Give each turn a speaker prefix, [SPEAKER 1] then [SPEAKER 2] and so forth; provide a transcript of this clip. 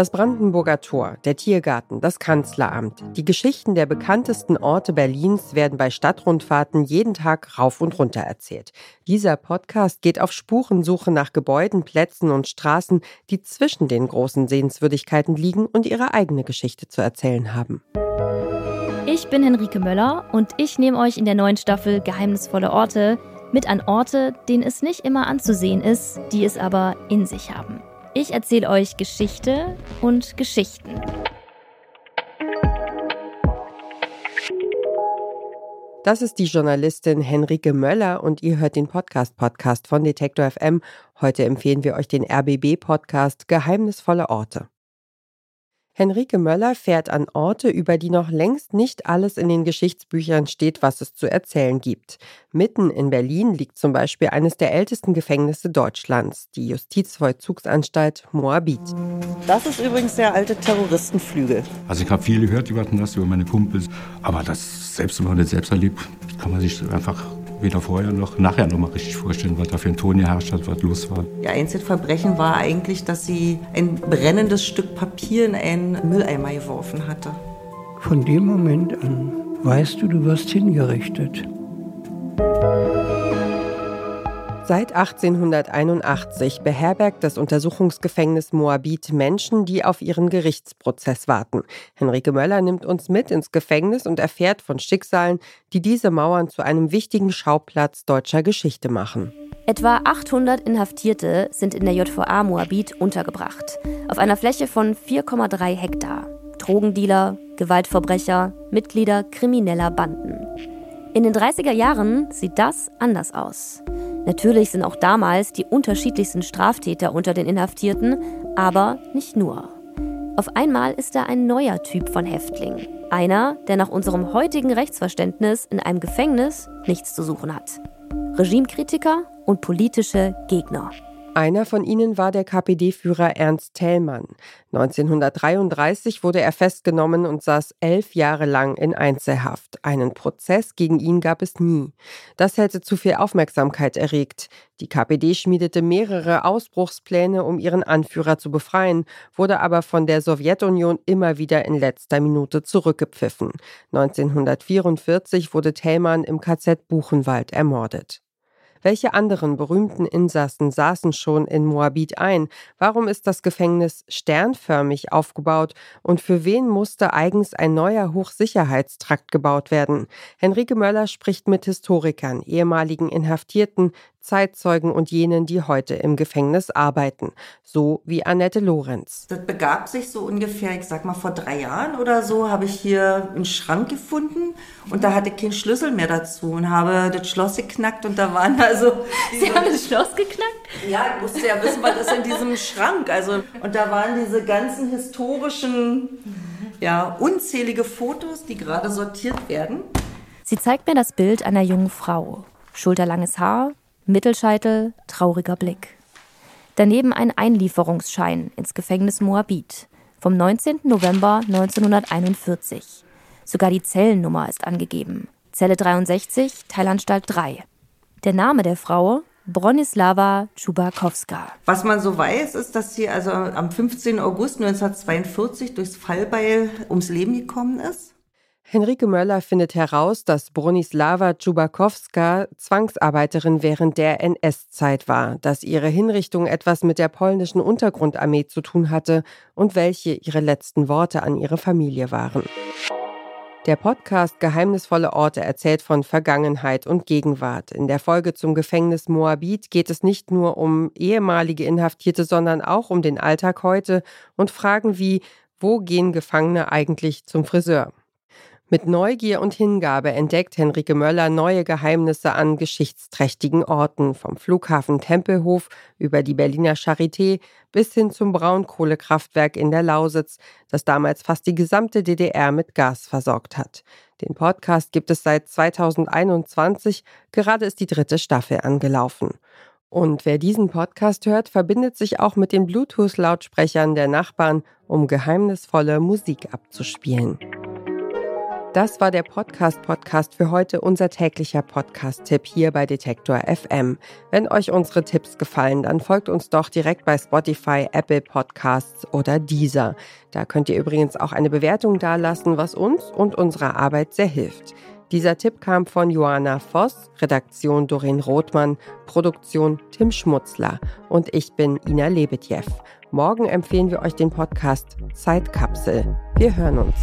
[SPEAKER 1] Das Brandenburger Tor, der Tiergarten, das Kanzleramt. Die Geschichten der bekanntesten Orte Berlins werden bei Stadtrundfahrten jeden Tag rauf und runter erzählt. Dieser Podcast geht auf Spurensuche nach Gebäuden, Plätzen und Straßen, die zwischen den großen Sehenswürdigkeiten liegen und ihre eigene Geschichte zu erzählen haben.
[SPEAKER 2] Ich bin Henrike Möller und ich nehme euch in der neuen Staffel Geheimnisvolle Orte mit an Orte, denen es nicht immer anzusehen ist, die es aber in sich haben. Ich erzähle euch Geschichte und Geschichten.
[SPEAKER 1] Das ist die Journalistin Henrike Möller und ihr hört den Podcast-Podcast von Detektor FM. Heute empfehlen wir euch den RBB-Podcast Geheimnisvolle Orte. Henrike Möller fährt an Orte, über die noch längst nicht alles in den Geschichtsbüchern steht, was es zu erzählen gibt. Mitten in Berlin liegt zum Beispiel eines der ältesten Gefängnisse Deutschlands, die Justizvollzugsanstalt Moabit.
[SPEAKER 3] Das ist übrigens der alte Terroristenflügel.
[SPEAKER 4] Also ich habe viel gehört über das, über meine Kumpels, aber das selbst wenn man das selbst erlebt, kann man sich einfach weder vorher noch nachher noch mal richtig vorstellen, was da für ein Ton geherrscht hat, was los war.
[SPEAKER 3] Ihr einzige Verbrechen war eigentlich, dass sie ein brennendes Stück Papier in einen Mülleimer geworfen hatte.
[SPEAKER 5] Von dem Moment an weißt du, du wirst hingerichtet.
[SPEAKER 1] Seit 1881 beherbergt das Untersuchungsgefängnis Moabit Menschen, die auf ihren Gerichtsprozess warten. Henrike Möller nimmt uns mit ins Gefängnis und erfährt von Schicksalen, die diese Mauern zu einem wichtigen Schauplatz deutscher Geschichte machen.
[SPEAKER 2] Etwa 800 Inhaftierte sind in der JVA Moabit untergebracht, auf einer Fläche von 4,3 Hektar. Drogendealer, Gewaltverbrecher, Mitglieder krimineller Banden. In den 30er Jahren sieht das anders aus. Natürlich sind auch damals die unterschiedlichsten Straftäter unter den Inhaftierten, aber nicht nur. Auf einmal ist da ein neuer Typ von Häftling. Einer, der nach unserem heutigen Rechtsverständnis in einem Gefängnis nichts zu suchen hat. Regimekritiker und politische Gegner.
[SPEAKER 1] Einer von ihnen war der KPD-Führer Ernst Thälmann. 1933 wurde er festgenommen und saß elf Jahre lang in Einzelhaft. Einen Prozess gegen ihn gab es nie. Das hätte zu viel Aufmerksamkeit erregt. Die KPD schmiedete mehrere Ausbruchspläne, um ihren Anführer zu befreien, wurde aber von der Sowjetunion immer wieder in letzter Minute zurückgepfiffen. 1944 wurde Thälmann im KZ Buchenwald ermordet. Welche anderen berühmten Insassen saßen schon in Moabit ein? Warum ist das Gefängnis sternförmig aufgebaut? Und für wen musste eigens ein neuer Hochsicherheitstrakt gebaut werden? Henrike Möller spricht mit Historikern, ehemaligen Inhaftierten, Zeitzeugen und jenen, die heute im Gefängnis arbeiten, so wie Annette Lorenz.
[SPEAKER 3] Das begab sich so ungefähr, ich sag mal vor drei Jahren oder so, habe ich hier einen Schrank gefunden und da hatte ich keinen Schlüssel mehr dazu und habe das Schloss geknackt und da waren also...
[SPEAKER 2] Sie haben das Schloss geknackt?
[SPEAKER 3] Ja, ich musste ja wissen, was ist in diesem Schrank. Also, und da waren diese ganzen historischen, ja, unzählige Fotos, die gerade sortiert werden.
[SPEAKER 2] Sie zeigt mir das Bild einer jungen Frau. Schulterlanges Haar, Mittelscheitel, trauriger Blick. Daneben ein Einlieferungsschein ins Gefängnis Moabit vom 19. November 1941. Sogar die Zellennummer ist angegeben. Zelle 63, Teilanstalt 3. Der Name der Frau Bronislava Czubakowska.
[SPEAKER 3] Was man so weiß, ist, dass sie also am 15. August 1942 durchs Fallbeil ums Leben gekommen ist.
[SPEAKER 1] Henrike Möller findet heraus, dass Bronislava Czubakowska Zwangsarbeiterin während der NS-Zeit war, dass ihre Hinrichtung etwas mit der polnischen Untergrundarmee zu tun hatte und welche ihre letzten Worte an ihre Familie waren. Der Podcast Geheimnisvolle Orte erzählt von Vergangenheit und Gegenwart. In der Folge zum Gefängnis Moabit geht es nicht nur um ehemalige Inhaftierte, sondern auch um den Alltag heute und Fragen wie, wo gehen Gefangene eigentlich zum Friseur? Mit Neugier und Hingabe entdeckt Henrike Möller neue Geheimnisse an geschichtsträchtigen Orten, vom Flughafen Tempelhof über die Berliner Charité bis hin zum Braunkohlekraftwerk in der Lausitz, das damals fast die gesamte DDR mit Gas versorgt hat. Den Podcast gibt es seit 2021, gerade ist die dritte Staffel angelaufen. Und wer diesen Podcast hört, verbindet sich auch mit den Bluetooth-Lautsprechern der Nachbarn, um geheimnisvolle Musik abzuspielen. Das war der Podcast-Podcast für heute, unser täglicher Podcast-Tipp hier bei Detektor FM. Wenn euch unsere Tipps gefallen, dann folgt uns doch direkt bei Spotify, Apple Podcasts oder Deezer. Da könnt ihr übrigens auch eine Bewertung dalassen, was uns und unserer Arbeit sehr hilft. Dieser Tipp kam von Joanna Voss, Redaktion Doreen Rothmann, Produktion Tim Schmutzler und ich bin Ina Lebetjew. Morgen empfehlen wir euch den Podcast Zeitkapsel. Wir hören uns.